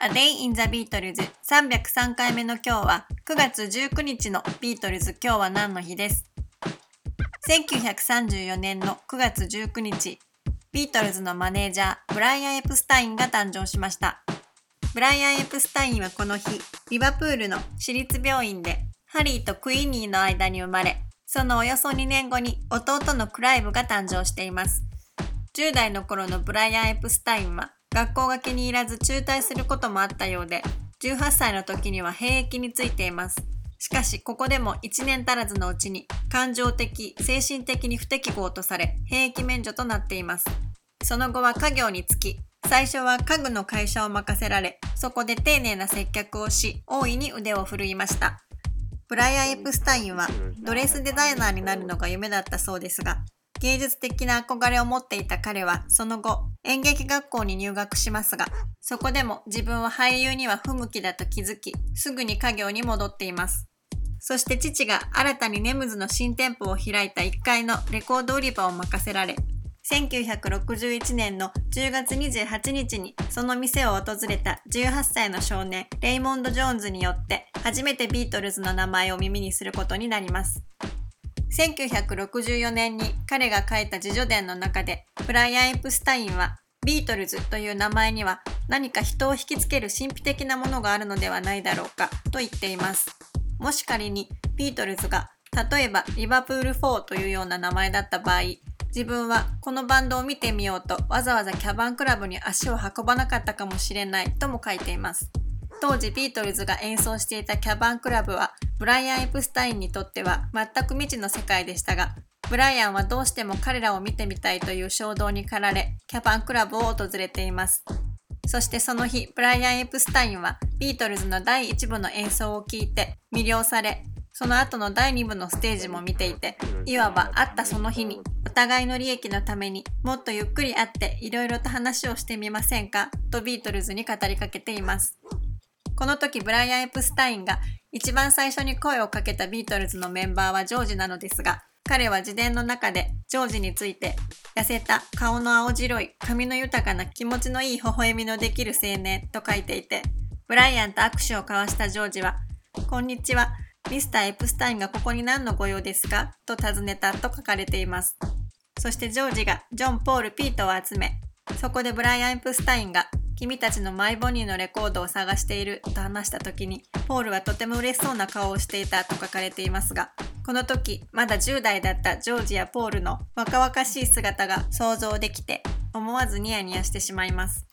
A Day in the Beatles 303回目の今日は9月19日のビートルズ今日は何の日です。1934年の9月19日ビートルズのマネージャーブライアン・エプスタインが誕生しました。ブライアン・エプスタインはこの日リバプールの私立病院でハリーとクイーニーの間に生まれそのおよそ2年後に弟のクライブが誕生しています。10代の頃のブライアン・エプスタインは学校が気に入らず中退することもあったようで、18歳の時には兵役についています。しかし、ここでも1年足らずのうちに、感情的、精神的に不適合とされ、兵役免除となっています。その後は家業につき、最初は家具の会社を任せられ、そこで丁寧な接客をし、大いに腕を振るいました。ブライア・エプスタインはドレスデザイナーになるのが夢だったそうですが、芸術的な憧れを持っていた彼はその後演劇学校に入学しますがそこでも自分は俳優には不向きだと気づきすぐに家業に戻っています。そして父が新たにネムズの新店舗を開いた1階のレコード売り場を任せられ1961年の10月28日にその店を訪れた18歳の少年レイモンド・ジョーンズによって初めてビートルズの名前を耳にすることになります。1964年に彼が書いた自叙伝の中でブライアン・エプスタインはビートルズという名前には何か人を引きつける神秘的なものがあるのではないだろうかと言っています。もし仮にビートルズが例えばリバプール4というような名前だった場合自分はこのバンドを見てみようとわざわざキャバンクラブに足を運ばなかったかもしれないとも書いています。当時ビートルズが演奏していたキャバンクラブはブライアン・エプスタインにとっては全く未知の世界でしたがブライアンはどうしても彼らを見てみたいという衝動に駆られキャバンクラブを訪れています。そしてその日ブライアン・エプスタインはビートルズの第1部の演奏を聴いて魅了されその後の第2部のステージも見ていていわば会ったその日にお互いの利益のためにもっとゆっくり会っていろいろと話をしてみませんか？とビートルズに語りかけています。この時ブライアン・エプスタインが一番最初に声をかけたビートルズのメンバーはジョージなのですが、彼は自伝の中でジョージについて、痩せた、顔の青白い、髪の豊かな気持ちのいい微笑みのできる青年と書いていて、ブライアンと握手を交わしたジョージは、こんにちは、ミスター・エプスタインがここに何のご用ですか？と尋ねたと書かれています。そしてジョージがジョン・ポール・ピートを集め、そこでブライアン・エプスタインが君たちのマイボニーのレコードを探していると話した時に、ポールはとても嬉しそうな顔をしていたと書かれていますが、この時、まだ10代だったジョージやポールの若々しい姿が想像できて、思わずニヤニヤしてしまいます。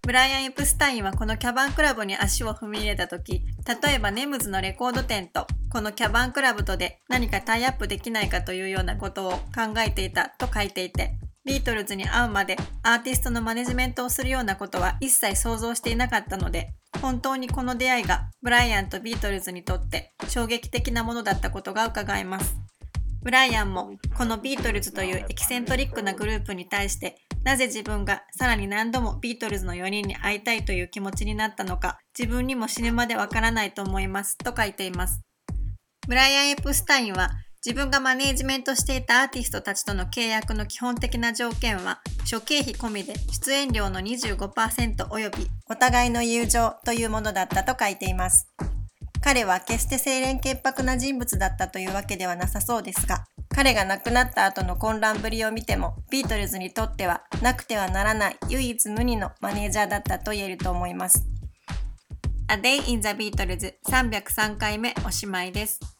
ブライアン・エプスタインはこのキャバンクラブに足を踏み入れた時、例えばネムズのレコード店とこのキャバンクラブとで何かタイアップできないかというようなことを考えていたと書いていて、ビートルズに会うまでアーティストのマネジメントをするようなことは一切想像していなかったので、本当にこの出会いがブライアンとビートルズにとって衝撃的なものだったことが伺えます。ブライアンもこのビートルズというエキセントリックなグループに対してなぜ自分がさらに何度もビートルズの4人に会いたいという気持ちになったのか自分にも死ぬまでわからないと思いますと書いています。ブライアン・エプスタインは自分がマネージメントしていたアーティストたちとの契約の基本的な条件は、諸経費込みで出演料の25%及びお互いの友情というものだったと書いています。彼は決して清廉潔白な人物だったというわけではなさそうですが、彼が亡くなった後の混乱ぶりを見ても、ビートルズにとってはなくてはならない唯一無二のマネージャーだったと言えると思います。A Day in the Beatles 303回目おしまいです。